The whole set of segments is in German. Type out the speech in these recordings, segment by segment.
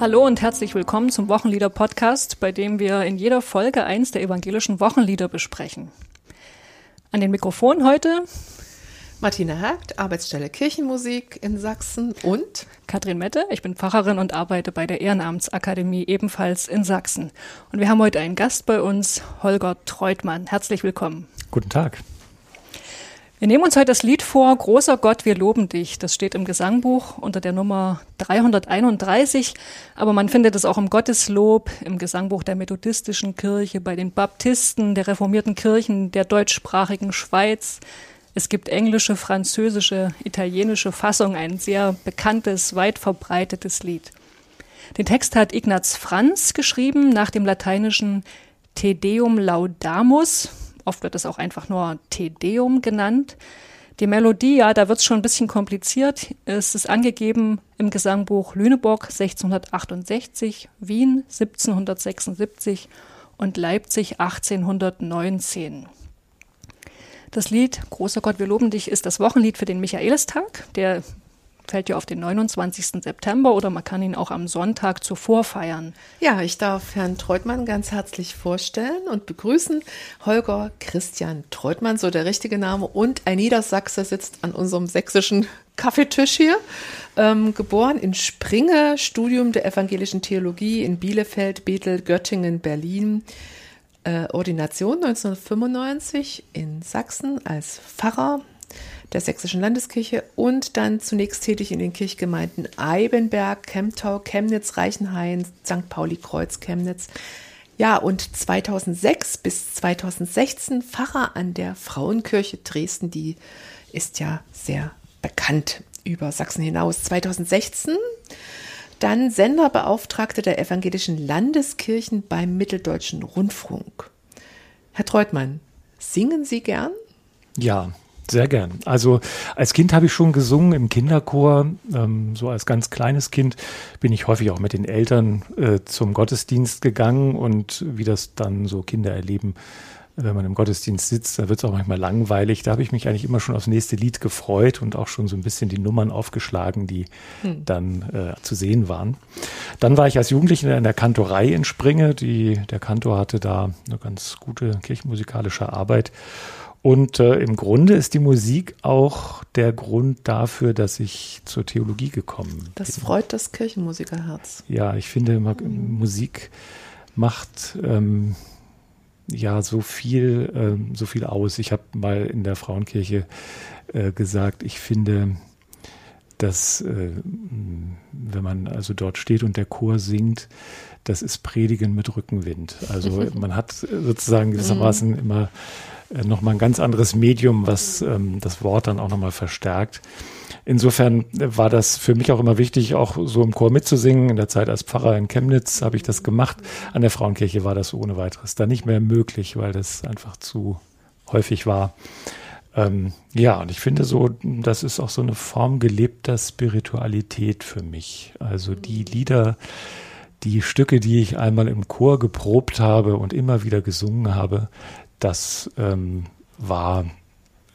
Hallo und herzlich willkommen zum Wochenlieder-Podcast, bei dem wir in jeder Folge eins der evangelischen Wochenlieder besprechen. An den Mikrofonen heute Martina Hergt, Arbeitsstelle Kirchenmusik in Sachsen und Katrin Mette, ich bin Pfarrerin und arbeite bei der Ehrenamtsakademie ebenfalls in Sachsen. Und wir haben heute einen Gast bei uns, Holger Treutmann. Herzlich willkommen. Guten Tag. Wir nehmen uns heute das Lied vor, Großer Gott, wir loben dich. Das steht im Gesangbuch unter der Nummer 331, aber man findet es auch im Gotteslob, im Gesangbuch der Methodistischen Kirche, bei den Baptisten, der reformierten Kirchen der deutschsprachigen Schweiz. Es gibt englische, französische, italienische Fassung, ein sehr bekanntes, weit verbreitetes Lied. Den Text hat Ignaz Franz geschrieben nach dem lateinischen Te Deum Laudamus, Oft wird es auch einfach nur Te Deum genannt. Die Melodie, ja, da wird es schon ein bisschen kompliziert. Es ist angegeben im Gesangbuch Lüneburg 1668, Wien 1776 und Leipzig 1819. Das Lied Großer Gott, wir loben dich ist das Wochenlied für den Michaelistag, der fällt ja auf den 29. September oder man kann ihn auch am Sonntag zuvor feiern. Ja, ich darf Herrn Treutmann ganz herzlich vorstellen und begrüßen. Holger Christian Treutmann, so der richtige Name. Und ein Niedersachse sitzt an unserem sächsischen Kaffeetisch hier. Ähm, geboren in Springe, Studium der evangelischen Theologie in Bielefeld, Bethel, Göttingen, Berlin. Äh, Ordination 1995 in Sachsen als Pfarrer der Sächsischen Landeskirche und dann zunächst tätig in den Kirchgemeinden Eibenberg, Kemptau, Chemnitz, Reichenhain, St. Pauli, Kreuz, Chemnitz. Ja, und 2006 bis 2016 Pfarrer an der Frauenkirche Dresden, die ist ja sehr bekannt über Sachsen hinaus. 2016 dann Senderbeauftragte der evangelischen Landeskirchen beim Mitteldeutschen Rundfunk. Herr Treutmann, singen Sie gern? Ja, sehr gern. Also als Kind habe ich schon gesungen im Kinderchor. Ähm, so als ganz kleines Kind bin ich häufig auch mit den Eltern äh, zum Gottesdienst gegangen und wie das dann so Kinder erleben, wenn man im Gottesdienst sitzt, da wird es auch manchmal langweilig. Da habe ich mich eigentlich immer schon aufs nächste Lied gefreut und auch schon so ein bisschen die Nummern aufgeschlagen, die hm. dann äh, zu sehen waren. Dann war ich als Jugendlicher in der Kantorei in Springe. Die, der Kantor hatte da eine ganz gute kirchenmusikalische Arbeit. Und äh, im Grunde ist die Musik auch der Grund dafür, dass ich zur Theologie gekommen bin. Das freut das Kirchenmusikerherz. Ja, ich finde, Musik macht ähm, ja so viel, ähm, so viel aus. Ich habe mal in der Frauenkirche äh, gesagt, ich finde, dass äh, wenn man also dort steht und der Chor singt, das ist Predigen mit Rückenwind. Also man hat sozusagen gewissermaßen mhm. immer äh, nochmal ein ganz anderes Medium, was ähm, das Wort dann auch nochmal verstärkt. Insofern war das für mich auch immer wichtig, auch so im Chor mitzusingen. In der Zeit als Pfarrer in Chemnitz habe ich das gemacht. An der Frauenkirche war das ohne weiteres dann nicht mehr möglich, weil das einfach zu häufig war. Ähm, ja, und ich finde so, das ist auch so eine Form gelebter Spiritualität für mich. Also die Lieder, die Stücke, die ich einmal im Chor geprobt habe und immer wieder gesungen habe, das ähm, war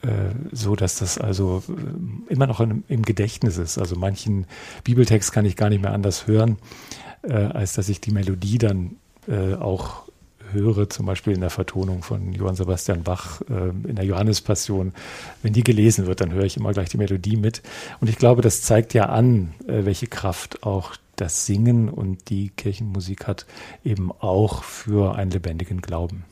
äh, so, dass das also äh, immer noch in, im Gedächtnis ist. Also manchen Bibeltext kann ich gar nicht mehr anders hören, äh, als dass ich die Melodie dann äh, auch höre, zum Beispiel in der Vertonung von Johann Sebastian Bach äh, in der Johannespassion. Wenn die gelesen wird, dann höre ich immer gleich die Melodie mit. Und ich glaube, das zeigt ja an, äh, welche Kraft auch das Singen und die Kirchenmusik hat, eben auch für einen lebendigen Glauben.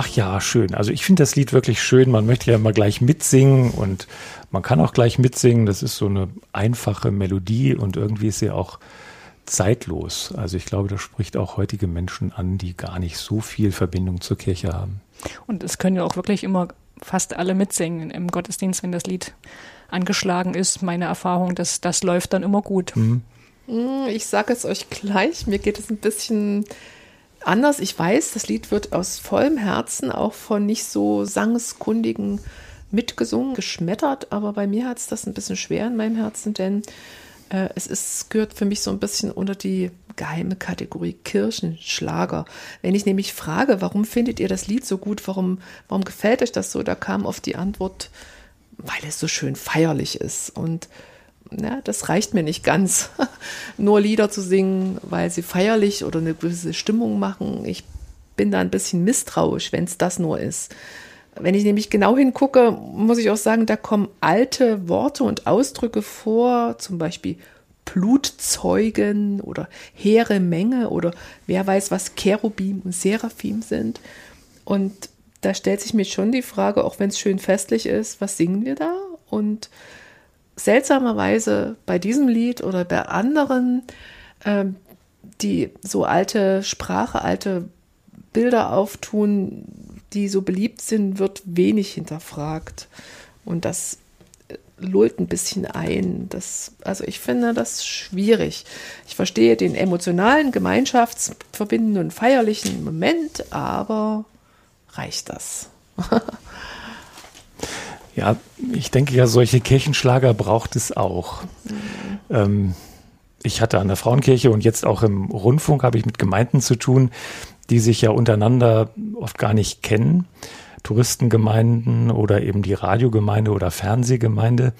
Ach ja, schön. Also ich finde das Lied wirklich schön. Man möchte ja immer gleich mitsingen und man kann auch gleich mitsingen. Das ist so eine einfache Melodie und irgendwie ist sie auch zeitlos. Also ich glaube, das spricht auch heutige Menschen an, die gar nicht so viel Verbindung zur Kirche haben. Und es können ja auch wirklich immer fast alle mitsingen im Gottesdienst, wenn das Lied angeschlagen ist. Meine Erfahrung, dass das läuft dann immer gut. Mhm. Hm, ich sage es euch gleich, mir geht es ein bisschen anders. Ich weiß, das Lied wird aus vollem Herzen auch von nicht so sangeskundigen mitgesungen, geschmettert, aber bei mir hat es das ein bisschen schwer in meinem Herzen, denn äh, es ist, gehört für mich so ein bisschen unter die geheime Kategorie Kirchenschlager. Wenn ich nämlich frage, warum findet ihr das Lied so gut, warum, warum gefällt euch das so, da kam oft die Antwort, weil es so schön feierlich ist. Und ja, das reicht mir nicht ganz, nur Lieder zu singen, weil sie feierlich oder eine gewisse Stimmung machen. Ich bin da ein bisschen misstrauisch, wenn es das nur ist. Wenn ich nämlich genau hingucke, muss ich auch sagen, da kommen alte Worte und Ausdrücke vor, zum Beispiel Blutzeugen oder hehre Menge oder wer weiß, was Cherubim und Seraphim sind. Und da stellt sich mir schon die Frage, auch wenn es schön festlich ist, was singen wir da? Und seltsamerweise bei diesem Lied oder bei anderen, ähm, die so alte Sprache, alte Bilder auftun, die so beliebt sind, wird wenig hinterfragt. Und das äh, lullt ein bisschen ein. Das, also ich finde das schwierig. Ich verstehe den emotionalen, gemeinschaftsverbindenden, feierlichen Moment, aber reicht das? Ja, ich denke ja, solche Kirchenschlager braucht es auch. Mhm. Ähm, ich hatte an der Frauenkirche und jetzt auch im Rundfunk habe ich mit Gemeinden zu tun, die sich ja untereinander oft gar nicht kennen. Touristengemeinden oder eben die Radiogemeinde oder Fernsehgemeinde.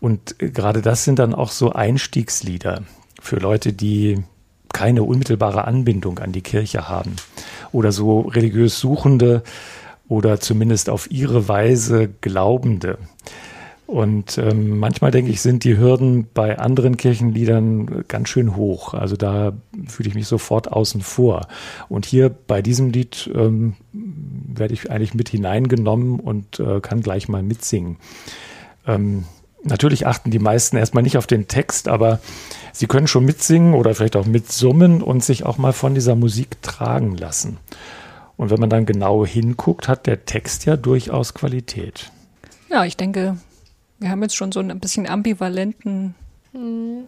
Und gerade das sind dann auch so Einstiegslieder für Leute, die keine unmittelbare Anbindung an die Kirche haben oder so religiös Suchende, oder zumindest auf ihre Weise Glaubende. Und ähm, manchmal denke ich, sind die Hürden bei anderen Kirchenliedern ganz schön hoch. Also da fühle ich mich sofort außen vor. Und hier bei diesem Lied ähm, werde ich eigentlich mit hineingenommen und äh, kann gleich mal mitsingen. Ähm, natürlich achten die meisten erstmal nicht auf den Text, aber sie können schon mitsingen oder vielleicht auch mitsummen und sich auch mal von dieser Musik tragen lassen. Und wenn man dann genau hinguckt, hat der Text ja durchaus Qualität. Ja, ich denke, wir haben jetzt schon so ein bisschen ambivalenten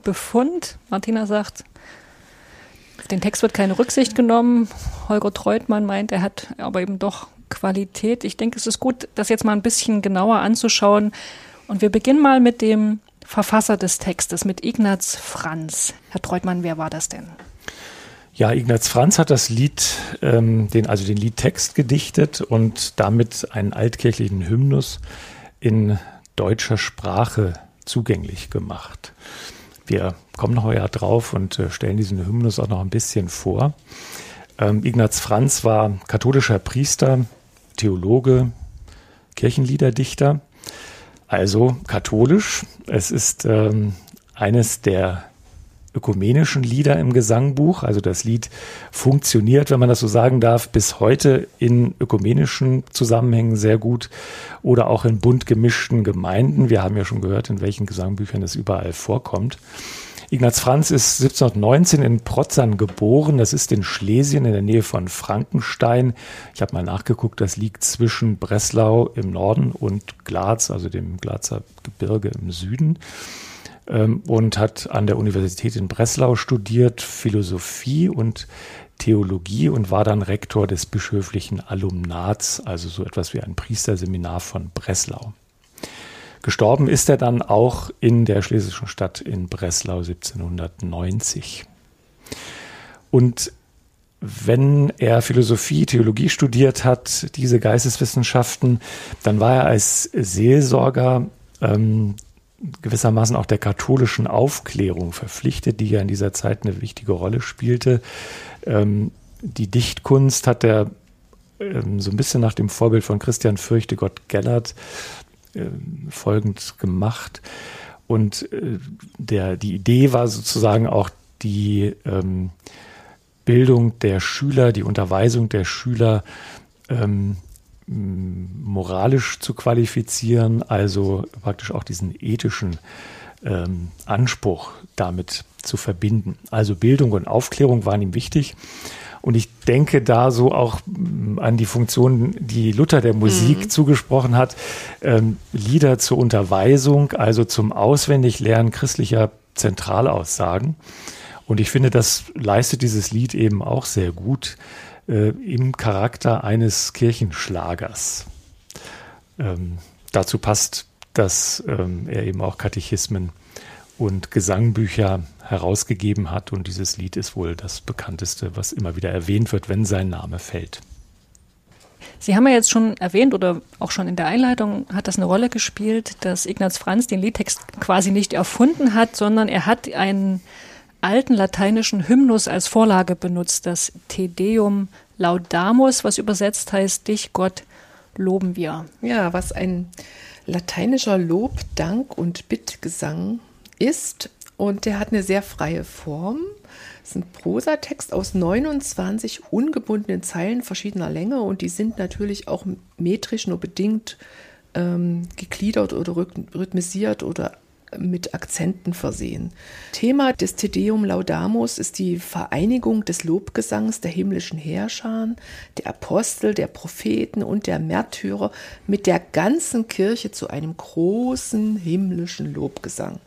Befund. Martina sagt, den Text wird keine Rücksicht genommen. Holger Treutmann meint, er hat aber eben doch Qualität. Ich denke, es ist gut, das jetzt mal ein bisschen genauer anzuschauen. Und wir beginnen mal mit dem Verfasser des Textes, mit Ignaz Franz. Herr Treutmann, wer war das denn? Ja, Ignaz Franz hat das Lied, ähm, den, also den Liedtext gedichtet und damit einen altkirchlichen Hymnus in deutscher Sprache zugänglich gemacht. Wir kommen noch ja drauf und äh, stellen diesen Hymnus auch noch ein bisschen vor. Ähm, Ignaz Franz war katholischer Priester, Theologe, Kirchenliederdichter, also katholisch. Es ist ähm, eines der ökumenischen Lieder im Gesangbuch. Also das Lied funktioniert, wenn man das so sagen darf, bis heute in ökumenischen Zusammenhängen sehr gut oder auch in bunt gemischten Gemeinden. Wir haben ja schon gehört, in welchen Gesangbüchern es überall vorkommt. Ignaz Franz ist 1719 in Protzern geboren. Das ist in Schlesien in der Nähe von Frankenstein. Ich habe mal nachgeguckt, das liegt zwischen Breslau im Norden und Glatz, also dem Glatzer Gebirge im Süden ähm, und hat an der Universität in Breslau studiert, Philosophie und Theologie und war dann Rektor des bischöflichen Alumnats, also so etwas wie ein Priesterseminar von Breslau. Gestorben ist er dann auch in der schlesischen Stadt in Breslau 1790. Und wenn er Philosophie, Theologie studiert hat, diese Geisteswissenschaften, dann war er als Seelsorger ähm, gewissermaßen auch der katholischen Aufklärung verpflichtet, die ja in dieser Zeit eine wichtige Rolle spielte. Ähm, die Dichtkunst hat er ähm, so ein bisschen nach dem Vorbild von Christian Fürchtegott Gellert äh, folgend gemacht. Und äh, der, die Idee war sozusagen auch die ähm, Bildung der Schüler, die Unterweisung der Schüler ähm, moralisch zu qualifizieren, also praktisch auch diesen ethischen ähm, Anspruch damit zu verbinden. Also Bildung und Aufklärung waren ihm wichtig. Und ich denke da so auch an die Funktion, die Luther der Musik mhm. zugesprochen hat, ähm, Lieder zur Unterweisung, also zum Auswendiglernen christlicher Zentralaussagen. Und ich finde, das leistet dieses Lied eben auch sehr gut äh, im Charakter eines Kirchenschlagers. Ähm, dazu passt, dass ähm, er eben auch Katechismen und Gesangbücher herausgegeben hat. Und dieses Lied ist wohl das bekannteste, was immer wieder erwähnt wird, wenn sein Name fällt. Sie haben ja jetzt schon erwähnt oder auch schon in der Einleitung hat das eine Rolle gespielt, dass Ignaz Franz den Liedtext quasi nicht erfunden hat, sondern er hat einen alten lateinischen Hymnus als Vorlage benutzt, das Te Deum Laudamus, was übersetzt heißt, dich Gott loben wir. Ja, was ein lateinischer Lob, Dank und Bittgesang ist. Und der hat eine sehr freie Form. Es ist ein Prosatext aus 29 ungebundenen Zeilen verschiedener Länge und die sind natürlich auch metrisch nur bedingt ähm, gegliedert oder rhythmisiert oder mit Akzenten versehen. Thema des Tedeum Laudamus ist die Vereinigung des Lobgesangs der himmlischen Herrscher, der Apostel, der Propheten und der Märtyrer mit der ganzen Kirche zu einem großen himmlischen Lobgesang.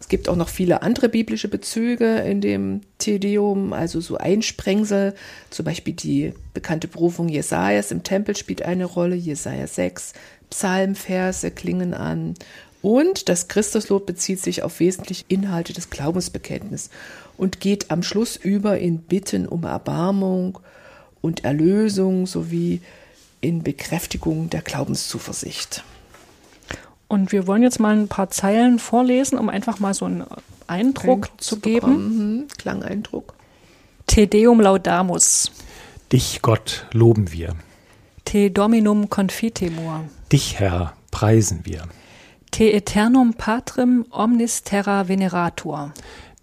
Es gibt auch noch viele andere biblische Bezüge in dem Tedeum, also so Einsprengsel, zum Beispiel die bekannte Berufung Jesajas im Tempel spielt eine Rolle, Jesaja 6, Psalmverse klingen an und das Christuslob bezieht sich auf wesentliche Inhalte des Glaubensbekenntnisses und geht am Schluss über in Bitten um Erbarmung und Erlösung sowie in Bekräftigung der Glaubenszuversicht. Und wir wollen jetzt mal ein paar Zeilen vorlesen, um einfach mal so einen Eindruck, Eindruck zu geben. Mhm. Klangeindruck. Te Deum laudamus. Dich, Gott, loben wir. Te Dominum confitemur. Dich, Herr, preisen wir. Te eternum patrem omnis terra venerator.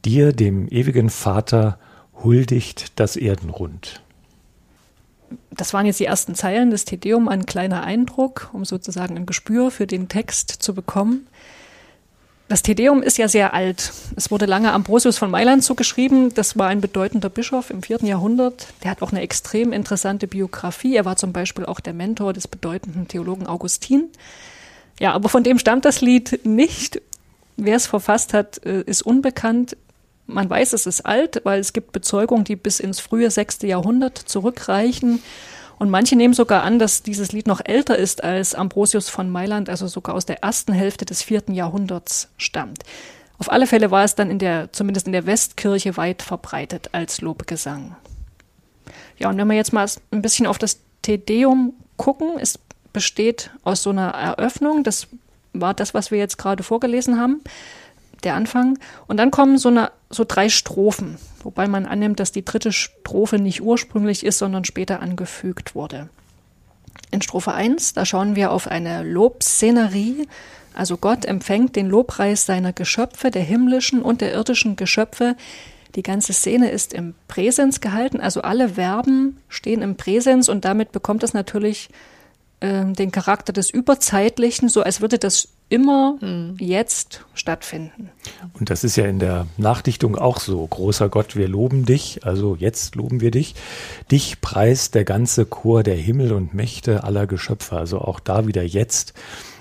Dir, dem ewigen Vater, huldigt das Erdenrund das waren jetzt die ersten Zeilen des Tedeum, ein kleiner Eindruck, um sozusagen ein Gespür für den Text zu bekommen. Das Tedeum ist ja sehr alt. Es wurde lange Ambrosius von Mailand zugeschrieben. Das war ein bedeutender Bischof im vierten Jahrhundert. Der hat auch eine extrem interessante Biografie. Er war zum Beispiel auch der Mentor des bedeutenden Theologen Augustin. Ja, aber von dem stammt das Lied nicht. Wer es verfasst hat, äh, ist unbekannt. Man weiß, es ist alt, weil es gibt Bezeugungen, die bis ins frühe sechste Jahrhundert zurückreichen. Und manche nehmen sogar an, dass dieses Lied noch älter ist als Ambrosius von Mailand, also sogar aus der ersten Hälfte des vierten Jahrhunderts stammt. Auf alle Fälle war es dann in der, zumindest in der Westkirche weit verbreitet als Lobgesang. Ja, und wenn wir jetzt mal ein bisschen auf das Te Deum gucken, es besteht aus so einer Eröffnung, das war das, was wir jetzt gerade vorgelesen haben der Anfang. Und dann kommen so, eine, so drei Strophen, wobei man annimmt, dass die dritte Strophe nicht ursprünglich ist, sondern später angefügt wurde. In Strophe 1, da schauen wir auf eine Lobszenerie, also Gott empfängt den Lobpreis seiner Geschöpfe, der himmlischen und der irdischen Geschöpfe. Die ganze Szene ist im Präsens gehalten, also alle Verben stehen im Präsens und damit bekommt es natürlich äh, den Charakter des Überzeitlichen, so als würde das immer hm. jetzt stattfinden. Und das ist ja in der Nachdichtung auch so. Großer Gott, wir loben dich, also jetzt loben wir dich. Dich preist der ganze Chor der Himmel und Mächte aller Geschöpfe, also auch da wieder jetzt.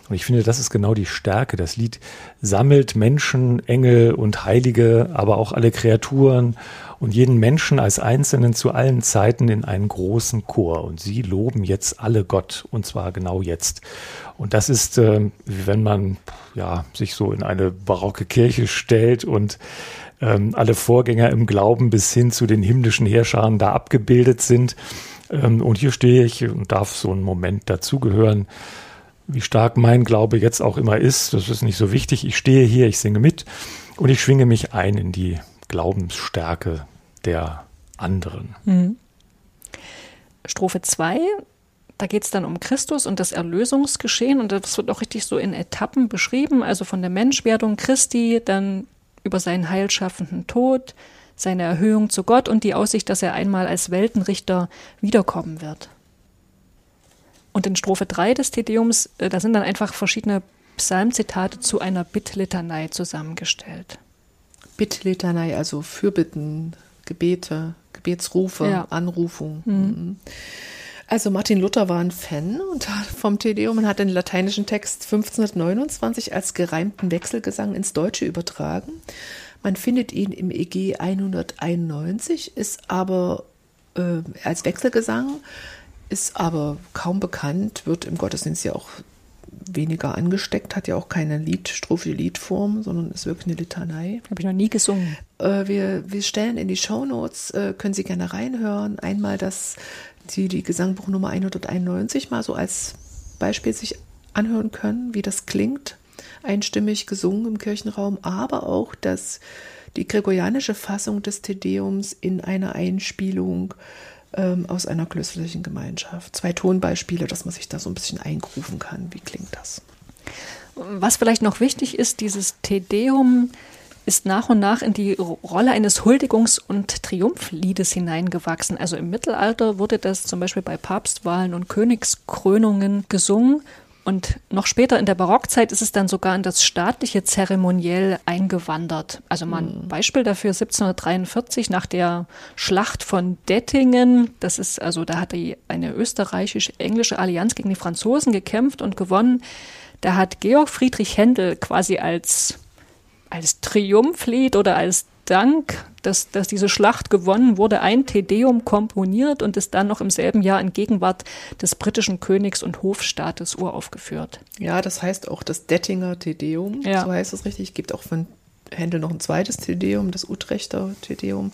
Und ich finde, das ist genau die Stärke. Das Lied sammelt Menschen, Engel und Heilige, aber auch alle Kreaturen und jeden Menschen als Einzelnen zu allen Zeiten in einen großen Chor. Und sie loben jetzt alle Gott, und zwar genau jetzt. Und das ist, äh, wenn man ja, sich so in eine barocke Kirche stellt und ähm, alle Vorgänger im Glauben bis hin zu den himmlischen Herrschern da abgebildet sind. Ähm, und hier stehe ich und darf so einen Moment dazugehören wie stark mein Glaube jetzt auch immer ist, das ist nicht so wichtig. Ich stehe hier, ich singe mit und ich schwinge mich ein in die Glaubensstärke der anderen. Mhm. Strophe 2, da geht es dann um Christus und das Erlösungsgeschehen und das wird auch richtig so in Etappen beschrieben, also von der Menschwerdung Christi, dann über seinen heilschaffenden Tod, seine Erhöhung zu Gott und die Aussicht, dass er einmal als Weltenrichter wiederkommen wird. Und in Strophe 3 des Tedeums, äh, da sind dann einfach verschiedene Psalmzitate zu einer Bittlitanei zusammengestellt. Bittlitanei, also Fürbitten, Gebete, Gebetsrufe, ja. Anrufung. Mhm. mhm. Also Martin Luther war ein Fan vom Tedeum und hat den lateinischen Text 1529 als gereimten Wechselgesang ins Deutsche übertragen. Man findet ihn im EG 191, ist aber äh, als Wechselgesang, ist aber kaum bekannt, wird im Gottesdienst ja auch weniger angesteckt, hat ja auch keine Liedstrophe, Liedform, sondern ist wirklich eine Litanei. Habe ich noch nie gesungen. Äh, wir, wir stellen in die Shownotes, äh, können Sie gerne reinhören, einmal das, die, die Gesangbuchnummer 191 mal so als Beispiel sich anhören können, wie das klingt, einstimmig gesungen im Kirchenraum, aber auch das, die gregorianische Fassung des Tedeums in einer Einspielung ähm, aus einer klösterlichen Gemeinschaft. Zwei Tonbeispiele, dass man sich da so ein bisschen eingrufen kann. Wie klingt das? Was vielleicht noch wichtig ist, dieses Tedeum ist nach und nach in die Rolle eines Huldigungs- und Triumphliedes hineingewachsen. Also im Mittelalter wurde das zum Beispiel bei Papstwahlen und Königskrönungen gesungen und noch später in der Barockzeit ist es dann sogar in das staatliche Zeremoniell eingewandert. Also mal ein mhm. Beispiel dafür 1743 nach der Schlacht von Dettingen. Das ist also, da hat die eine österreichisch-englische Allianz gegen die Franzosen gekämpft und gewonnen. Da hat Georg Friedrich Händel quasi als als Triumphlied oder als Dank, dass, dass diese Schlacht gewonnen wurde, ein Tedeum komponiert und ist dann noch im selben Jahr in Gegenwart des britischen Königs und Hofstaates uraufgeführt. Ja, das heißt auch das Dettinger Tedeum, ja. so heißt es richtig. Es gibt auch von Händel noch ein zweites Tedeum, das Utrechter Tedeum.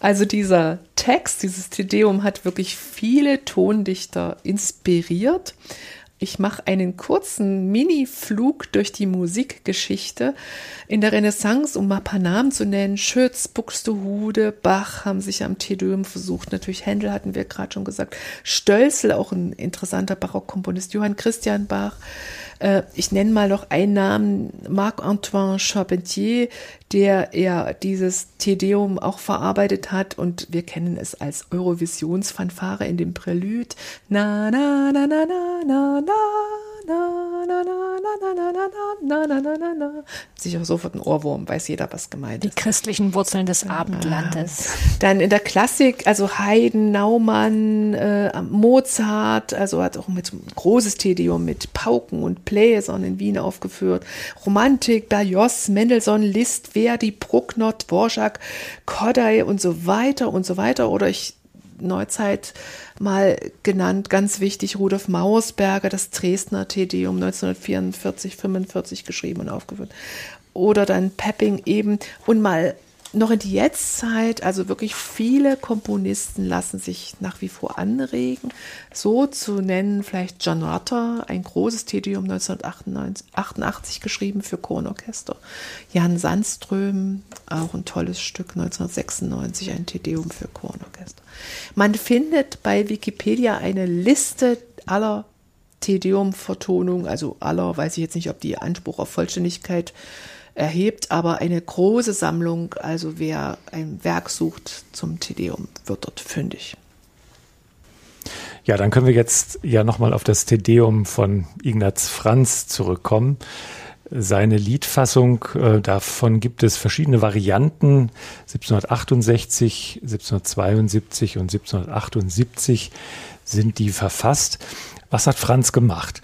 Also dieser Text, dieses Tedeum hat wirklich viele Tondichter inspiriert. Ich mache einen kurzen Mini-Flug durch die Musikgeschichte. In der Renaissance, um mal ein paar Namen zu nennen, Schütz, Buxtehude, Bach haben sich am Tedeum versucht. Natürlich Händel hatten wir gerade schon gesagt. Stölzel, auch ein interessanter Barockkomponist, Johann Christian Bach. Äh, ich nenne mal noch einen Namen, Marc-Antoine Charpentier, der ja dieses Tedeum auch verarbeitet hat und wir kennen es als Eurovisionsfanfare in dem Prälude. Na, na, na, na, na, na, na na, na, na, na, na, na, na, na, na, na, na. Sicher sofort ein Ohrwurm, weiß jeder, was gemeint ist. Die christlichen Wurzeln des Abendlandes. Dann in der Klassik, also Haydn, Naumann, äh, Mozart, also hat auch mit großes Tedium mit Pauken und Bläsern in Wien aufgeführt. Romantik, Berlioz, Mendelssohn, Liszt, Verdi, Bruckner, Dvorak, Koday und so weiter und so weiter. Oder ich Neuzeit mal genannt, ganz wichtig, Rudolf Mauersberger, das Dresdner Tedeum 1944, 45 geschrieben und aufgeführt. Oder dann Pepping eben und mal noch in die Jetztzeit, also wirklich viele Komponisten lassen sich nach wie vor anregen. So zu nennen vielleicht John Rutter, ein großes Tedium 1988 geschrieben für Kornorchester. Jan Sandström, auch ein tolles Stück 1996, ein Tedium für Kornorchester. Man findet bei Wikipedia eine Liste aller Tedeum-Vertonungen, also aller, weiß ich jetzt nicht, ob die Anspruch auf Vollständigkeit äh, erhebt, aber eine große Sammlung. Also wer ein Werk sucht zum Tedeum, wird dort fündig. Ja, dann können wir jetzt ja nochmal auf das Tedeum von Ignaz Franz zurückkommen. Seine Liedfassung, äh, davon gibt es verschiedene Varianten. 1768, 1772 und 1778 sind die verfasst. Was hat Franz gemacht?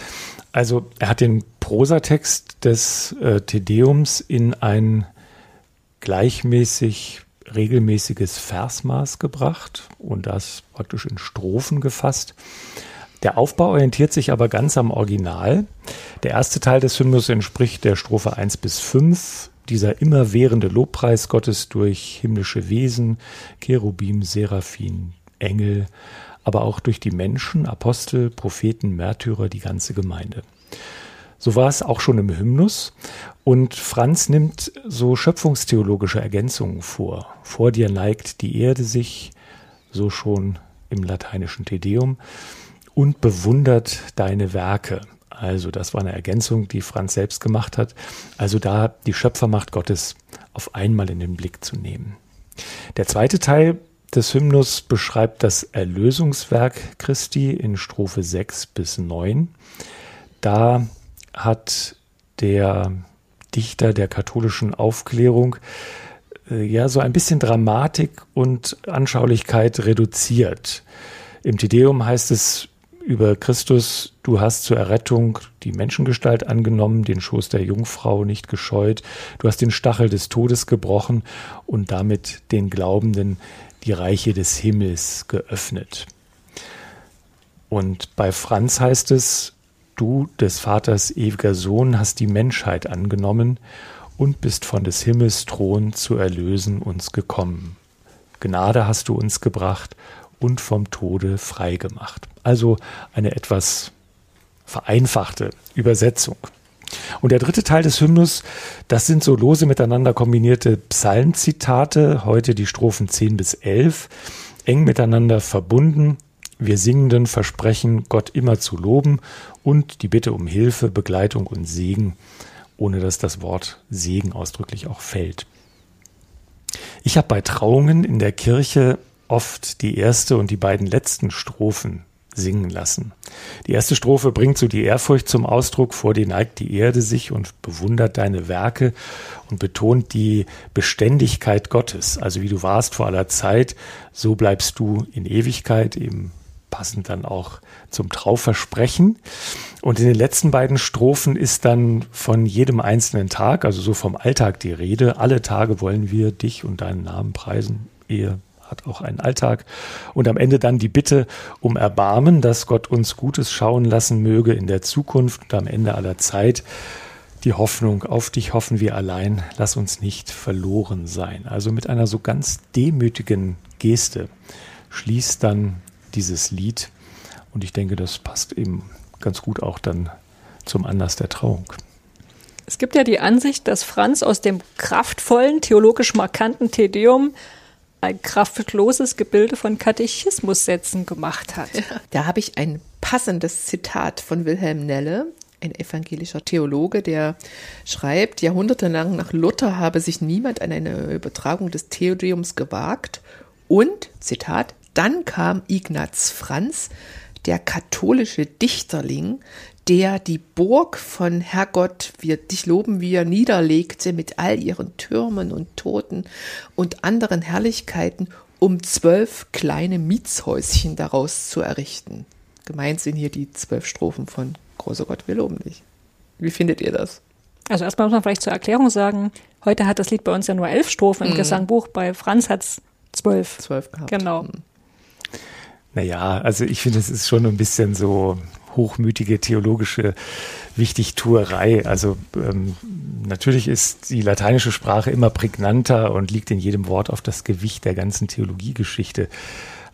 Also er hat den Prosatext des äh, Tedeums in ein gleichmäßig regelmäßiges Versmaß gebracht und das praktisch in Strophen gefasst. Der Aufbau orientiert sich aber ganz am Original. Der erste Teil des Hymnus entspricht der Strophe 1 bis 5, dieser immerwährende Lobpreis Gottes durch himmlische Wesen, Cherubim, Seraphim, Engel, aber auch durch die Menschen, Apostel, Propheten, Märtyrer, die ganze Gemeinde. So war es auch schon im Hymnus. Und Franz nimmt so schöpfungstheologische Ergänzungen vor. Vor dir neigt die Erde sich, so schon im lateinischen Tedeum, und bewundert deine Werke. Also das war eine Ergänzung, die Franz selbst gemacht hat. Also da die Schöpfermacht Gottes auf einmal in den Blick zu nehmen. Der zweite Teil des Hymnus beschreibt das Erlösungswerk Christi in Strophe 6 bis 9. Da hat der Dichter der katholischen Aufklärung äh, ja so ein bisschen Dramatik und Anschaulichkeit reduziert. Im Tideum heißt es über Christus, du hast zur Errettung die Menschengestalt angenommen, den Schoß der Jungfrau nicht gescheut, du hast den Stachel des Todes gebrochen und damit den Glaubenden die Reiche des Himmels geöffnet. Und bei Franz heißt es, du des Vaters ewiger Sohn hast die Menschheit angenommen und bist von des Himmels Thron zu erlösen uns gekommen. Gnade hast du uns gebracht und vom Tode frei gemacht. Also eine etwas vereinfachte Übersetzung. Und der dritte Teil des Hymnus, das sind so lose miteinander kombinierte Psalmzitate, heute die Strophen 10 bis 11, eng miteinander verbunden. Wir Singenden versprechen, Gott immer zu loben und die Bitte um Hilfe, Begleitung und Segen, ohne dass das Wort Segen ausdrücklich auch fällt. Ich habe bei Trauungen in der Kirche oft die erste und die beiden letzten Strophen singen lassen. Die erste Strophe bringt so die Ehrfurcht zum Ausdruck, vor dir neigt die Erde sich und bewundert deine Werke und betont die Beständigkeit Gottes. Also wie du warst vor aller Zeit, so bleibst du in Ewigkeit, eben passend dann auch zum Trauversprechen. Und in den letzten beiden Strophen ist dann von jedem einzelnen Tag, also so vom Alltag die Rede. Alle Tage wollen wir dich und deinen Namen preisen, ehe hat auch einen Alltag. Und am Ende dann die Bitte um Erbarmen, dass Gott uns Gutes schauen lassen möge in der Zukunft und am Ende aller Zeit. Die Hoffnung, auf dich hoffen wir allein, lass uns nicht verloren sein. Also mit einer so ganz demütigen Geste schließt dann dieses Lied. Und ich denke, das passt eben ganz gut auch dann zum Anlass der Trauung. Es gibt ja die Ansicht, dass Franz aus dem kraftvollen, theologisch markanten Tedeum ein kraftloses Gebilde von Katechismussätzen gemacht hat. Ja, da habe ich ein passendes Zitat von Wilhelm Nelle, ein evangelischer Theologe, der schreibt, jahrhundertelang nach Luther habe sich niemand an eine Übertragung des Theodiums gewagt und, Zitat, dann kam Ignaz Franz, der katholische Dichterling, der die Burg von Herrgott, wir dich loben wir, niederlegte mit all ihren Türmen und Toten und anderen Herrlichkeiten, um zwölf kleine Mietshäuschen daraus zu errichten. Gemeint sind hier die zwölf Strophen von Großer Gott, wir loben dich. Wie findet ihr das? Also erstmal muss man vielleicht zur Erklärung sagen, heute hat das Lied bei uns ja nur elf Strophen im mhm. Gesangbuch, bei Franz hat es zwölf. Zwölf gehabt. Genau. Mhm. Naja, also ich finde, es ist schon ein bisschen so hochmütige theologische Wichtigtuerei. Also ähm, natürlich ist die lateinische Sprache immer prägnanter und liegt in jedem Wort auf das Gewicht der ganzen Theologiegeschichte.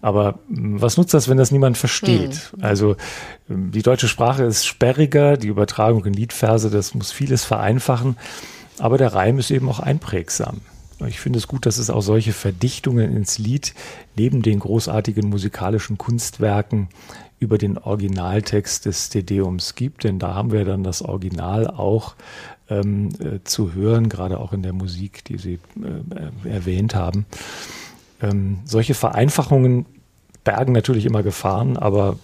Aber hm, was nutzt das, wenn das niemand versteht? Hm. Also ähm, die deutsche Sprache ist sperriger, die Übertragung in Liedverse, das muss vieles vereinfachen. Aber der Reim ist eben auch einprägsam. Ich finde es gut, dass es auch solche Verdichtungen ins Lied neben den großartigen musikalischen Kunstwerken über den Originaltext des Tedeums gibt, denn da haben wir dann das Original auch ähm, äh, zu hören, gerade auch in der Musik, die Sie äh, erwähnt haben. Ähm, solche Vereinfachungen bergen natürlich immer Gefahren, aber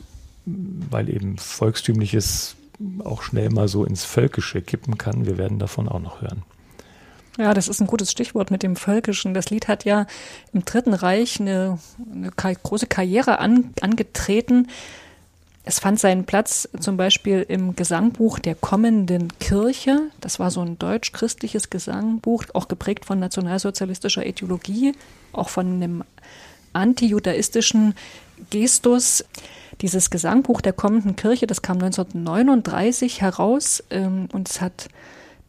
weil eben Volkstümliches auch schnell mal so ins Völkische kippen kann, wir werden davon auch noch hören. Ja, das ist ein gutes Stichwort mit dem Völkischen. Das Lied hat ja im Dritten Reich eine, eine große Karriere an, angetreten. Es fand seinen Platz zum Beispiel im Gesangbuch der kommenden Kirche. Das war so ein deutsch-christliches Gesangbuch, auch geprägt von nationalsozialistischer Ideologie, auch von einem antijudaistischen Gestus. Dieses Gesangbuch der kommenden Kirche, das kam 1939 heraus ähm, und es hat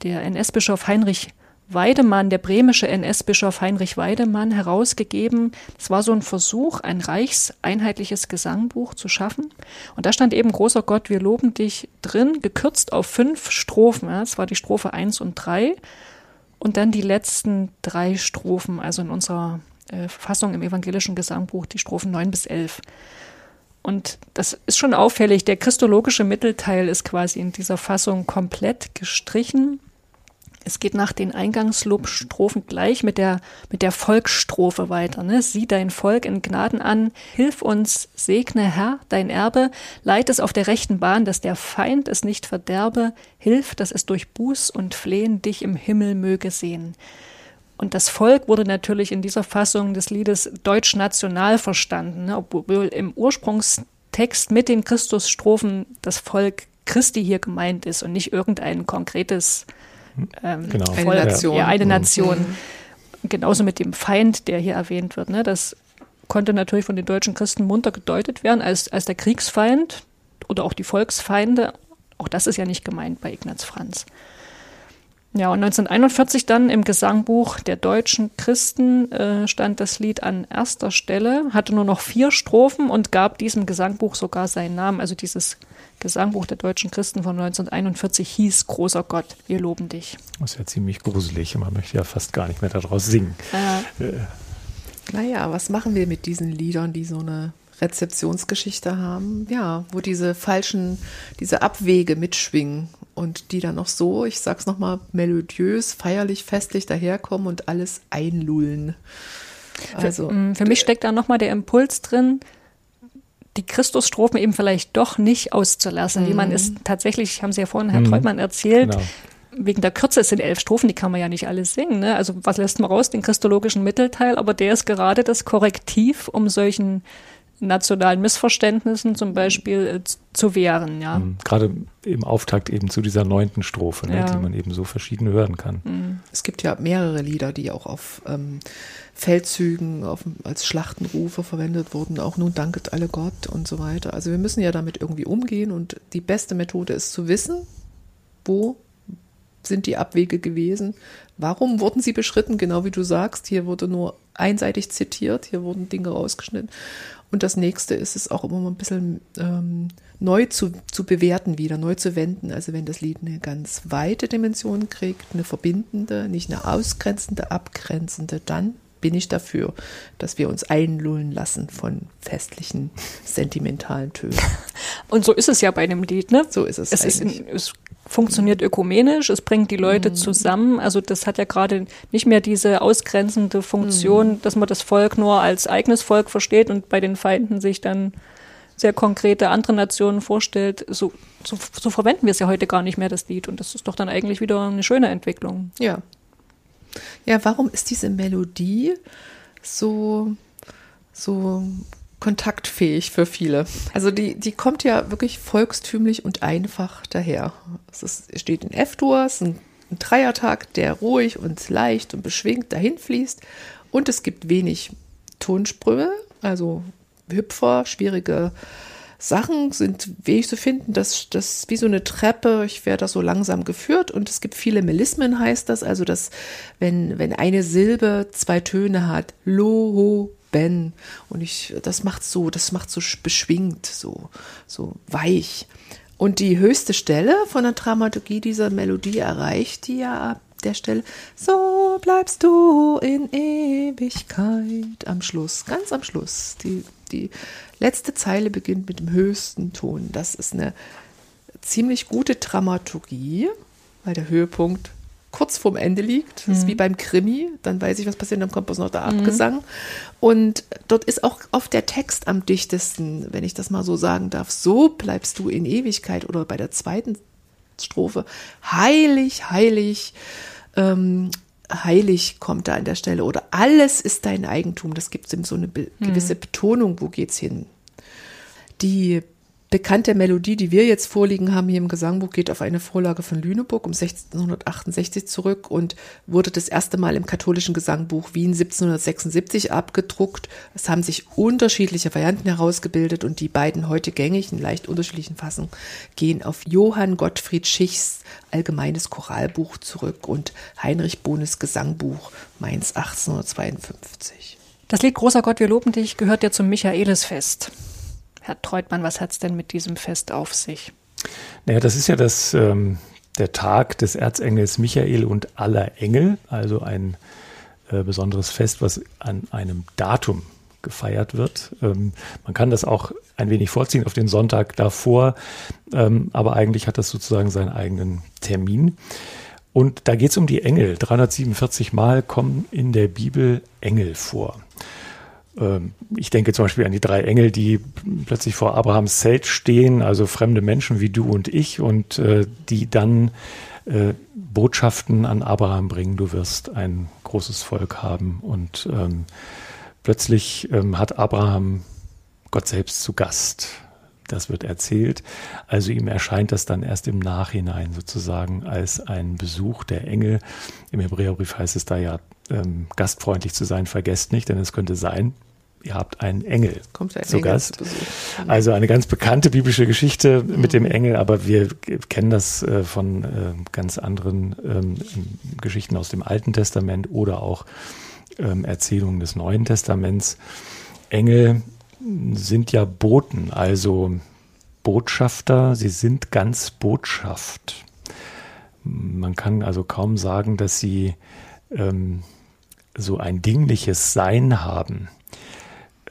der NS-Bischof Heinrich Weidemann, der bremische NS-Bischof Heinrich Weidemann, herausgegeben. Es war so ein Versuch, ein reichseinheitliches Gesangbuch zu schaffen. Und da stand eben Großer Gott, wir loben dich drin, gekürzt auf fünf Strophen. Es war die Strophe eins und drei und dann die letzten drei Strophen, also in unserer äh, Fassung im evangelischen Gesangbuch, die Strophen neun bis elf. Und das ist schon auffällig. Der christologische Mittelteil ist quasi in dieser Fassung komplett gestrichen Es geht nach den Eingangslobstrophen gleich mit der, mit der Volksstrophe weiter. Ne? Sieh dein Volk in Gnaden an, hilf uns, segne Herr dein Erbe, leit es auf der rechten Bahn, dass der Feind es nicht verderbe, hilf, dass es durch Buß und Flehen dich im Himmel möge sehen. Und das Volk wurde natürlich in dieser Fassung des Liedes deutsch-national verstanden, ne? obwohl im Ursprungstext mit den Christusstrophen das Volk Christi hier gemeint ist und nicht irgendein konkretes ähm, genau. Eine Nation. Ja, eine mhm. Nation. Mhm. Genauso mit dem Feind, der hier erwähnt wird. Ne? Das konnte natürlich von den deutschen Christen munter gedeutet werden als, als der Kriegsfeind oder auch die Volksfeinde. Auch das ist ja nicht gemeint bei Ignaz Franz. Ja, und 1941 dann im Gesangbuch der deutschen Christen äh, stand das Lied an erster Stelle, hatte nur noch vier Strophen und gab diesem Gesangbuch sogar seinen Namen. Also dieses Gesangbuch der deutschen Christen von 1941 hieß Großer Gott, wir loben dich. Das ist ja ziemlich gruselig. Man möchte ja fast gar nicht mehr daraus singen. Äh. Äh. Naja, was machen wir mit diesen Liedern, die so eine Rezeptionsgeschichte haben? Ja, wo diese falschen, diese Abwege mitschwingen und die dann noch so, ich sag's nochmal, melodiös, feierlich, festlich daherkommen und alles einlullen. Also, für, mm, für mich steckt da nochmal der Impuls drin, die Christusstrophen eben vielleicht doch nicht auszulassen, mhm. wie man es mhm. tatsächlich, haben Sie ja vorhin Herr mhm. Treutmann erzählt, genau. wegen der Kürze, es sind elf Strophen, die kann man ja nicht alles singen. Ne? Also was lässt man raus? Den christologischen Mittelteil, aber der ist gerade das Korrektiv, um solchen nationalen Missverständnissen zum Beispiel äh, zu wehren. Ja. Mhm. Gerade im Auftakt eben zu dieser neunten Strophe, ne, ja. die man eben so verschieden hören kann. Mhm. Es gibt ja mehrere Lieder, die auch auf ähm, Feldzügen auf, als Schlachtenrufe verwendet wurden, auch nun danket alle Gott und so weiter. Also wir müssen ja damit irgendwie umgehen und die beste Methode ist zu wissen, wo sind die Abwege gewesen, warum wurden sie beschritten, genau wie du sagst, hier wurde nur einseitig zitiert, hier wurden Dinge rausgeschnitten. Und das nächste ist es auch immer mal ein bisschen ähm, neu zu, zu bewerten wieder, neu zu wenden. Also wenn das Lied eine ganz weite Dimension kriegt, eine verbindende, nicht eine ausgrenzende, abgrenzende, dann bin ich dafür, dass wir uns einlullen lassen von festlichen, sentimentalen Tönen. Und so ist es ja bei dem Lied, ne? So ist es. Es, ist es funktioniert ökumenisch, es bringt die Leute mhm. zusammen. Also das hat ja gerade nicht mehr diese ausgrenzende Funktion, mhm. dass man das Volk nur als eigenes Volk versteht und bei den Feinden sich dann sehr konkrete andere Nationen vorstellt. So, so, so verwenden wir es ja heute gar nicht mehr, das Lied. Und das ist doch dann eigentlich wieder eine schöne Entwicklung. Ja, ja, warum ist diese Melodie so, so kontaktfähig für viele? Also die, die kommt ja wirklich volkstümlich und einfach daher. Es ist, steht in F-Dur, es ist ein, ein Dreiertag, der ruhig und leicht und beschwingt dahin fließt. Und es gibt wenig Tonsprünge, also Hüpfer, schwierige Sachen sind Wege zu finden, das, das wie so eine Treppe, ich werde da so langsam geführt und es gibt viele Melismen, heißt das, also dass, wenn, wenn eine Silbe zwei Töne hat, lo, ho, ben, und ich, das macht so, das macht so beschwingt, so, so weich. Und die höchste Stelle von der Dramaturgie dieser Melodie erreicht die ja ab der Stelle, so bleibst du in Ewigkeit am Schluss, ganz am Schluss. Die, die letzte Zeile beginnt mit dem höchsten Ton. Das ist eine ziemlich gute Dramaturgie, weil der Höhepunkt kurz vorm Ende liegt. Das ist wie mhm. beim Krimi. Dann weiß ich, was passiert, dann kommt bloß noch der mhm. Abgesang. Und dort ist auch oft der Text am dichtesten, wenn ich das mal so sagen darf. So bleibst du in Ewigkeit. Oder bei der zweiten Strophe. Heilig, heilig, ähm, heilig kommt da an der Stelle oder alles ist dein Eigentum. Das gibt es so eine be hm. gewisse Betonung, wo geht's hin. Die bekannte Melodie, die wir jetzt vorliegen haben hier im Gesangbuch, geht auf eine Vorlage von Lüneburg um 1668 zurück und wurde das erste Mal im katholischen Gesangbuch Wien 1776 abgedruckt. Es haben sich unterschiedliche Varianten herausgebildet und die beiden heute gängigen, leicht unterschiedlichen Fassungen gehen auf Johann Gottfried Schichs Allgemeines Choralbuch zurück und Heinrich Bohnes Gesangbuch Mainz 1852. Das Lied Großer Gott, wir loben dich gehört ja zum Michaelisfest. Herr Treutmann, was hat es denn mit diesem Fest auf sich? Naja, das ist ja das, ähm, der Tag des Erzengels Michael und aller Engel, also ein äh, besonderes Fest, was an einem Datum gefeiert wird. Ähm, man kann das auch ein wenig vorziehen auf den Sonntag davor, ähm, aber eigentlich hat das sozusagen seinen eigenen Termin. Und da geht es um die Engel. 347 Mal kommen in der Bibel Engel vor. Ähm, ich denke zum Beispiel an die drei Engel, die plötzlich vor Abrahams Zelt stehen, also fremde Menschen wie du und ich, und äh, die dann äh, Botschaften an Abraham bringen. Du wirst ein großes Volk haben. Und ähm, plötzlich ähm, hat Abraham Gott selbst zu Gast. Das wird erzählt. Also ihm erscheint das dann erst im Nachhinein sozusagen als ein Besuch der Engel. Im Hebräerbrief heißt es da ja, ähm, gastfreundlich zu sein, vergesst nicht, denn es könnte sein, ihr habt einen Engel Kommt ein zu Engel Gast. zu Besuch. Also eine ganz bekannte biblische Geschichte mit dem Engel, aber wir kennen das äh, von äh, ganz anderen ähm, Geschichten aus dem Alten Testament oder auch ähm, Erzählungen des Neuen Testaments. Engel sind ja Boten, also Botschafter, sie sind ganz Botschaft. Man kann also kaum sagen, dass sie ähm, so ein dingliches Sein haben.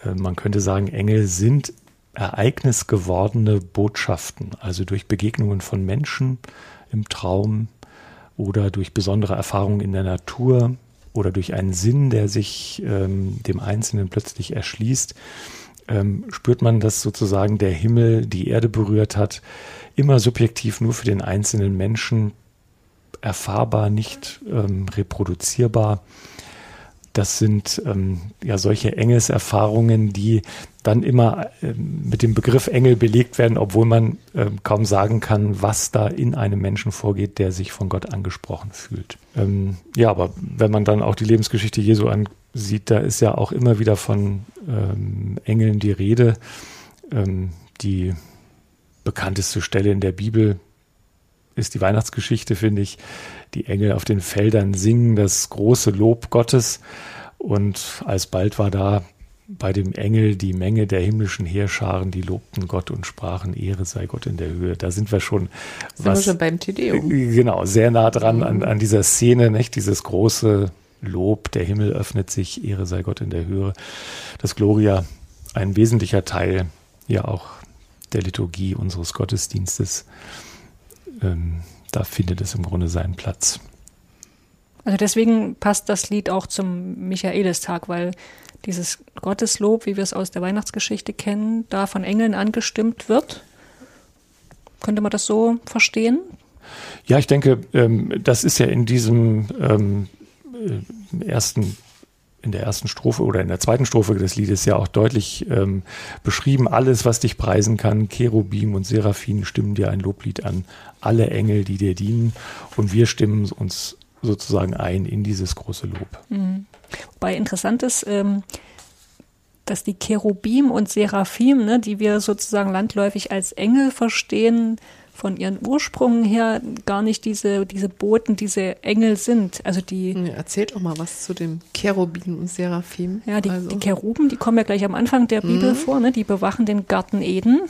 Äh, man könnte sagen, Engel sind ereignisgewordene Botschaften, also durch Begegnungen von Menschen im Traum oder durch besondere Erfahrungen in der Natur oder durch einen Sinn, der sich ähm, dem Einzelnen plötzlich erschließt, ähm, spürt man, dass sozusagen der Himmel die Erde berührt hat, immer subjektiv nur für den einzelnen Menschen erfahrbar, nicht ähm, reproduzierbar. Das sind ähm, ja solche Engelserfahrungen, die dann immer ähm, mit dem Begriff Engel belegt werden, obwohl man ähm, kaum sagen kann, was da in einem Menschen vorgeht, der sich von Gott angesprochen fühlt. Ähm, ja, aber wenn man dann auch die Lebensgeschichte Jesu ansieht, da ist ja auch immer wieder von ähm, Engeln die Rede. Ähm, die bekannteste Stelle in der Bibel ist die Weihnachtsgeschichte, finde ich. Die Engel auf den Feldern singen das große Lob Gottes. Und alsbald war da bei dem Engel die Menge der himmlischen Heerscharen, die lobten Gott und sprachen, Ehre sei Gott in der Höhe. Da sind wir schon, Sind wir schon beim Tedeum. genau, sehr nah dran an, an dieser Szene, nicht? Dieses große Lob, der Himmel öffnet sich, Ehre sei Gott in der Höhe. Das Gloria, ein wesentlicher Teil ja auch der Liturgie unseres Gottesdienstes. Ähm, da findet es im Grunde seinen Platz. Also deswegen passt das Lied auch zum Michaelistag, weil dieses Gotteslob, wie wir es aus der Weihnachtsgeschichte kennen, da von Engeln angestimmt wird. Könnte man das so verstehen? Ja, ich denke, ähm, das ist ja in diesem ähm, äh, ersten in der ersten Strophe oder in der zweiten Strophe des Liedes ja auch deutlich ähm, beschrieben. Alles, was dich preisen kann, Cherubim und Seraphim stimmen dir ein Loblied an. Alle Engel, die dir dienen. Und wir stimmen uns sozusagen ein in dieses große Lob. Mhm. Wobei interessant ist, ähm, dass die Cherubim und Seraphim, ne, die wir sozusagen landläufig als Engel verstehen, von ihren Ursprüngen her gar nicht diese, diese Boten, diese Engel sind. Also die, Ja, Erzählt doch mal was zu dem Cherubim und Seraphim. ja, die, also, die Cheruben, die kommen ja gleich am Anfang der Bibel vor, ne? die bewachen den Garten Eden.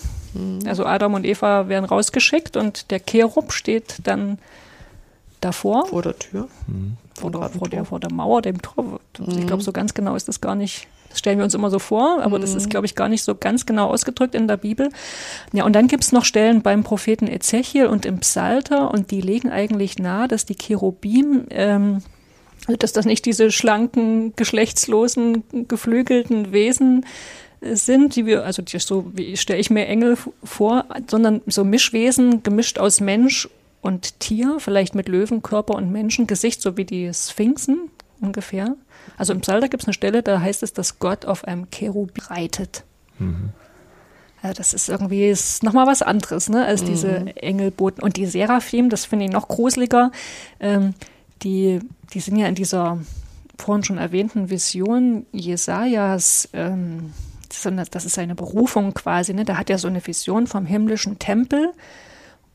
Also Adam und Eva werden rausgeschickt und der Cherub steht dann davor, vor der Tür. vor, der, vor, der, vor der Mauer, dem Tor. Ich glaube, so ganz genau ist das gar nicht. Das stellen wir uns immer so vor, aber das ist, glaube ich, gar nicht so ganz genau ausgedrückt in der Bibel. Ja, und dann gibt's noch Stellen beim Propheten Ezechiel und im Psalter und die legen eigentlich nahe, dass die Cherubim, ähm, dass das nicht diese schlanken, geschlechtslosen, geflügelten Wesen äh, sind, die wir, also die, so wie stelle ich mir Engel vor, sondern so Mischwesen gemischt aus Mensch und Tier, vielleicht mit Löwenkörper und Menschengesicht, so wie die Sphinxen ungefähr. Also im Psalter gibt es eine Stelle, da heißt es, dass Gott auf einem Cherub reitet. Also das ist irgendwie ist nochmal was anderes, ne, als diese Engelboten. Und die Seraphim, das finde ich noch gruseliger, ähm, die, die sind ja in dieser vorhin schon erwähnten Vision Jesajas, ähm, das ist eine- das ist seine Berufung quasi, ne? Da hat er so eine Vision vom himmlischen Tempel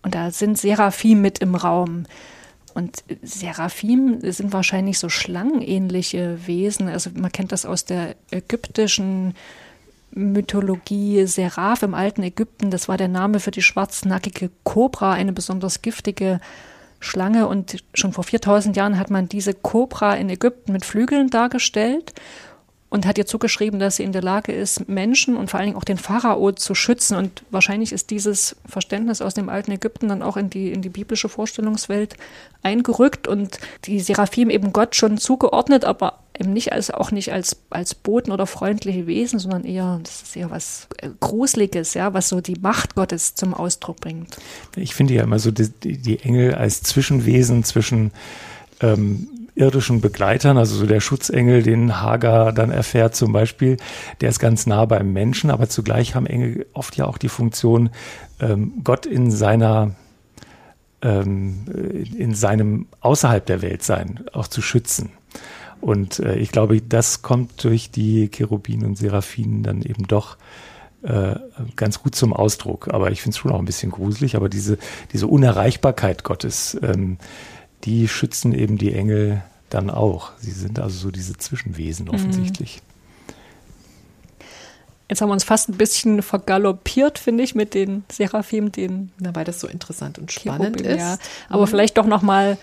und da sind Seraphim mit im Raum. Und Seraphim sind wahrscheinlich so schlangenähnliche Wesen. Also man kennt das aus der ägyptischen Mythologie. Seraph im alten Ägypten, das war der Name für die schwarznackige Kobra, eine besonders giftige Schlange. Und schon vor 4000 Jahren hat man diese Kobra in Ägypten mit Flügeln dargestellt. Und hat ihr zugeschrieben, dass sie in der Lage ist, Menschen und vor allen Dingen auch den Pharao zu schützen. Und wahrscheinlich ist dieses Verständnis aus dem alten Ägypten dann auch in die, in die biblische Vorstellungswelt eingerückt und die Seraphim eben Gott schon zugeordnet, aber eben nicht als, auch nicht als, als Boten oder freundliche Wesen, sondern eher, das ist eher was äh, Gruseliges, ja, was so die Macht Gottes zum Ausdruck bringt. Ich finde ja immer so die, die Engel als Zwischenwesen zwischen ähm, irdischen Begleitern, also so der Schutzengel, den Hagar dann erfährt zum Beispiel, der ist ganz nah beim Menschen, aber zugleich haben Engel oft ja auch die Funktion, ähm, Gott in seiner ähm, in seinem außerhalb der Welt sein auch zu schützen. Und äh, ich glaube, das kommt durch die Cherubinen und Seraphinen dann eben doch äh, ganz gut zum Ausdruck. Aber ich finde es schon auch ein bisschen gruselig. Aber diese, diese Unerreichbarkeit Gottes, ähm, die schützen eben die Engel dann auch. Sie sind also so diese Zwischenwesen mhm. offensichtlich. Jetzt haben wir uns fast ein bisschen vergaloppiert, finde ich, mit den Seraphim, den. Na, weil das so interessant und spannend Cherubim, ist. Ja. Aber mhm. vielleicht doch noch mal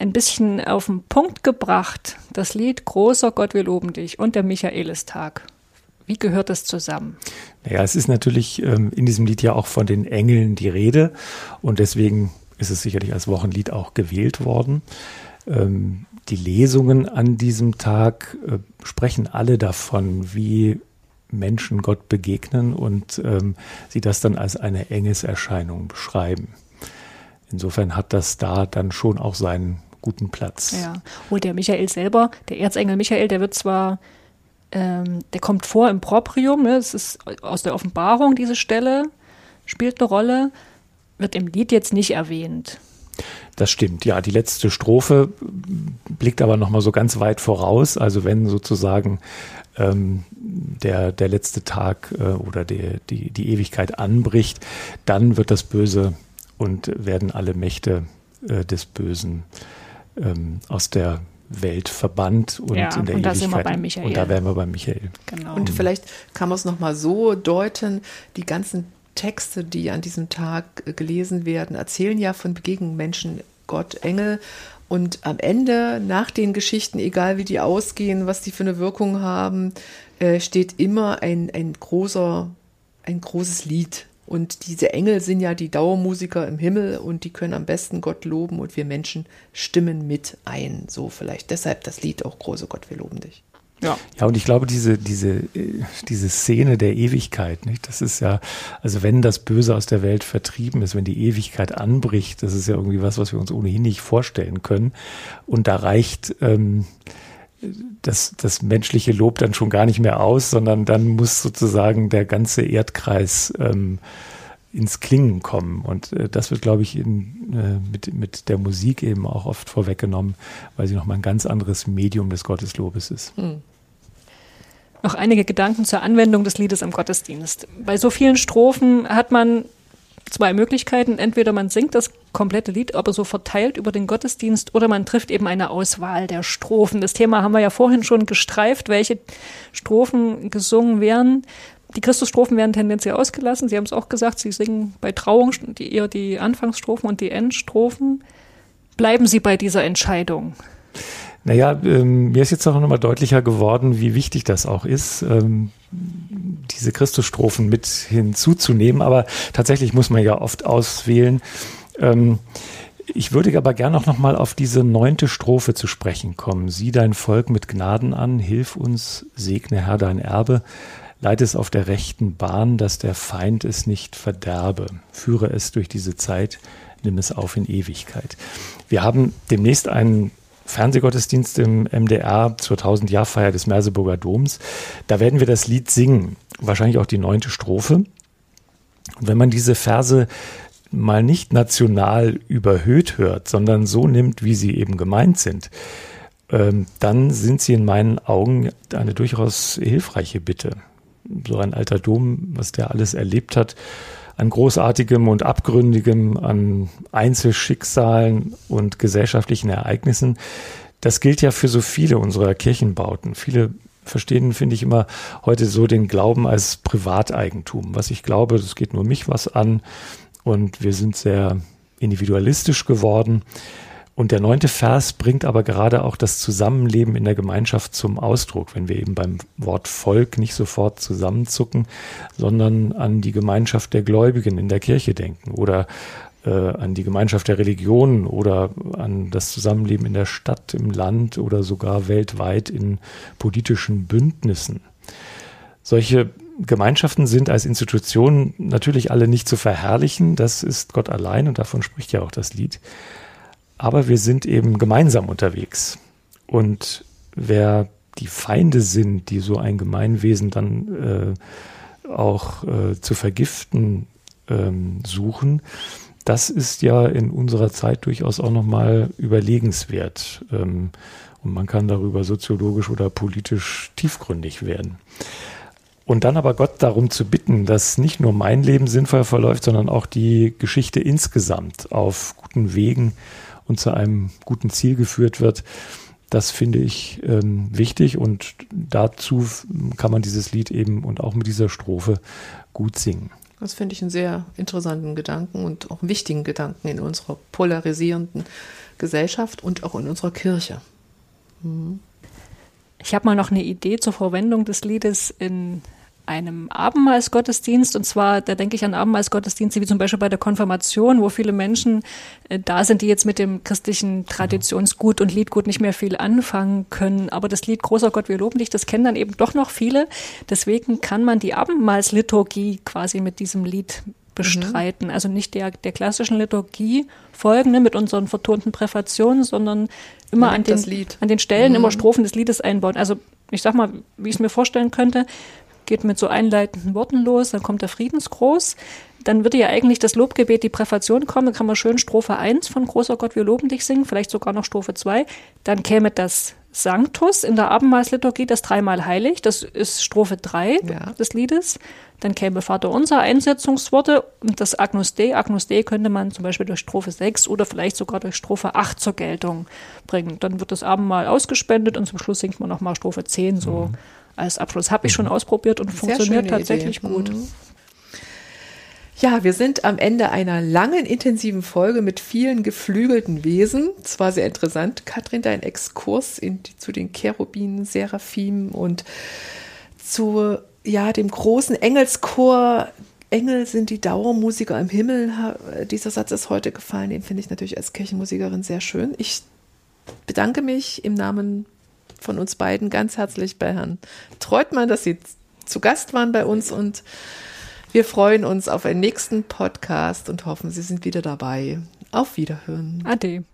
ein bisschen auf den Punkt gebracht. Das Lied Großer Gott, wir loben dich und der Michaelistag. Wie gehört das zusammen? Naja, es ist natürlich ähm, in diesem Lied ja auch von den Engeln die Rede und deswegen ist es sicherlich als Wochenlied auch gewählt worden. Ähm, die Lesungen an diesem Tag äh, sprechen alle davon, wie Menschen Gott begegnen und ähm, sie das dann als eine Engeserscheinung beschreiben. Insofern hat das da dann schon auch seinen guten Platz. Ja, und der Michael selber, der Erzengel Michael, der wird zwar, ähm, der kommt vor im Proprium, ne, das ist aus der Offenbarung diese Stelle, spielt eine Rolle, wird im Lied jetzt nicht erwähnt. Das stimmt, ja. Die letzte Strophe blickt aber nochmal so ganz weit voraus. Also wenn sozusagen ähm, der, der letzte Tag äh, oder die, die, die Ewigkeit anbricht, dann wird das Böse und werden alle Mächte äh, des Bösen ähm, aus der Welt verbannt und ja, in der und da Ewigkeit. Sind wir bei Michael. Und da wären wir bei Michael. Genau. Und vielleicht kann man es nochmal so deuten, die ganzen Texte, die an diesem Tag äh, gelesen werden, erzählen ja von Begegnungen Menschen, Gott, Engel. Und am Ende, nach den Geschichten, egal wie die ausgehen, was die für eine Wirkung haben, äh, steht immer ein, ein großer, ein großes Lied. Und diese Engel sind ja die Dauermusiker im Himmel und die können am besten Gott loben und wir Menschen stimmen mit ein. So vielleicht deshalb das Lied auch Große Gott, wir loben dich. Ja. ja, und ich glaube, diese, diese, äh, diese Szene der Ewigkeit, nicht? das ist ja, also wenn das Böse aus der Welt vertrieben ist, wenn die Ewigkeit anbricht, das ist ja irgendwie was, was wir uns ohnehin nicht vorstellen können. Und da reicht ähm, das, das menschliche Lob dann schon gar nicht mehr aus, sondern dann muss sozusagen der ganze Erdkreis ähm, ins Klingen kommen. Und äh, das wird, glaube ich, in, äh, mit, mit der Musik eben auch oft vorweggenommen, weil sie nochmal ein ganz anderes Medium des Gotteslobes ist. Hm. Noch einige Gedanken zur Anwendung des Liedes im Gottesdienst. Bei so vielen Strophen hat man zwei Möglichkeiten. Entweder man singt das komplette Lied, aber so verteilt über den Gottesdienst, oder man trifft eben eine Auswahl der Strophen. Das Thema haben wir ja vorhin schon gestreift, welche Strophen gesungen werden. Die Christusstrophen werden tendenziell ausgelassen. Sie haben es auch gesagt, Sie singen bei Trauung die, eher die Anfangsstrophen und die Endstrophen. Bleiben Sie bei dieser Entscheidung? Naja, ähm, mir ist jetzt auch nochmal deutlicher geworden, wie wichtig das auch ist, ähm, diese Christusstrophen mit hinzuzunehmen. Aber tatsächlich muss man ja oft auswählen. Ähm, ich würde aber gerne auch nochmal auf diese neunte Strophe zu sprechen kommen. Sieh dein Volk mit Gnaden an, hilf uns, segne Herr dein Erbe, leite es auf der rechten Bahn, dass der Feind es nicht verderbe, führe es durch diese Zeit, nimm es auf in Ewigkeit. Wir haben demnächst einen Fernsehgottesdienst im MDR zur 1000-Jahr-Feier des Merseburger Doms. Da werden wir das Lied singen, wahrscheinlich auch die neunte Strophe. Und wenn man diese Verse mal nicht national überhöht hört, sondern so nimmt, wie sie eben gemeint sind, ähm, dann sind sie in meinen Augen eine durchaus hilfreiche Bitte. So ein alter Dom, was der alles erlebt hat, an Großartigem und Abgründigem, an Einzelschicksalen und gesellschaftlichen Ereignissen. Das gilt ja für so viele unserer Kirchenbauten. Viele verstehen, finde ich immer heute so den Glauben als Privateigentum. Was ich glaube, das geht nur mich was an und wir sind sehr individualistisch geworden. Und der neunte Vers bringt aber gerade auch das Zusammenleben in der Gemeinschaft zum Ausdruck, wenn wir eben beim Wort Volk nicht sofort zusammenzucken, sondern an die Gemeinschaft der Gläubigen in der Kirche denken oder äh, an die Gemeinschaft der Religionen oder an das Zusammenleben in der Stadt, im Land oder sogar weltweit in politischen Bündnissen. Solche Gemeinschaften sind als Institutionen natürlich alle nicht zu verherrlichen. Das ist Gott allein und davon spricht ja auch das Lied. Aber wir sind eben gemeinsam unterwegs. Und wer die Feinde sind, die so ein Gemeinwesen dann äh, auch äh, zu vergiften ähm, suchen, das ist ja in unserer Zeit durchaus auch nochmal überlegenswert. Ähm, und man kann darüber soziologisch oder politisch tiefgründig werden. Und dann aber Gott darum zu bitten, dass nicht nur mein Leben sinnvoll verläuft, sondern auch die Geschichte insgesamt auf guten Wegen und zu einem guten Ziel geführt wird, das finde ich ähm, wichtig und dazu kann man dieses Lied eben und auch mit dieser Strophe gut singen. Das finde ich einen sehr interessanten Gedanken und auch einen wichtigen Gedanken in unserer polarisierenden Gesellschaft und auch in unserer Kirche. Mhm. Ich habe mal noch eine Idee zur Verwendung des Liedes in einem Abendmahlsgottesdienst. Und zwar, da denke ich an Abendmahlsgottesdienste wie zum Beispiel bei der Konfirmation, wo viele Menschen äh, da sind, die jetzt mit dem christlichen Traditionsgut und Liedgut nicht mehr viel anfangen können. Aber das Lied Großer Gott, wir loben dich, das kennen dann eben doch noch viele. Deswegen kann man die Abendmahlsliturgie quasi mit diesem Lied bestreiten. Mhm. Also nicht der, der klassischen Liturgie folgen, ne, mit unseren vertonten Präfationen, sondern immer an den, an den Stellen mhm. immer Strophen des Liedes einbauen. Also ich sag mal, wie ich es mir vorstellen könnte, geht mit so einleitenden Worten los, dann kommt der Friedensgruß, dann würde ja eigentlich das Lobgebet, die Präfation kommen, dann kann man schön Strophe 1 von Großer Gott, wir loben dich singen, vielleicht sogar noch Strophe 2, dann käme das Sanctus in der Abendmahlsliturgie, das dreimal heilig, das ist Strophe 3 ja. des Liedes. Dann käme Vater unser Einsetzungsworte und das Agnus Dei. Agnus Dei könnte man zum Beispiel durch Strophe 6 oder vielleicht sogar durch Strophe 8 zur Geltung bringen. Dann wird das Abendmahl ausgespendet und zum Schluss singt man nochmal Strophe 10 so. Mhm als Abschluss. Habe ich schon mhm. ausprobiert und funktioniert tatsächlich Idee. gut. Mhm. Ja, wir sind am Ende einer langen, intensiven Folge mit vielen geflügelten Wesen. Es war sehr interessant, Katrin, dein Exkurs in, zu den Cherubinen, Seraphim und zu ja, dem großen Engelschor. Engel sind die Dauermusiker im Himmel. Dieser Satz ist heute gefallen. Den finde ich natürlich als Kirchenmusikerin sehr schön. Ich bedanke mich im Namen von uns beiden ganz herzlich bei Herrn Treutmann, dass Sie zu Gast waren bei uns und wir freuen uns auf einen nächsten Podcast und hoffen, Sie sind wieder dabei. Auf Wiederhören. Ade.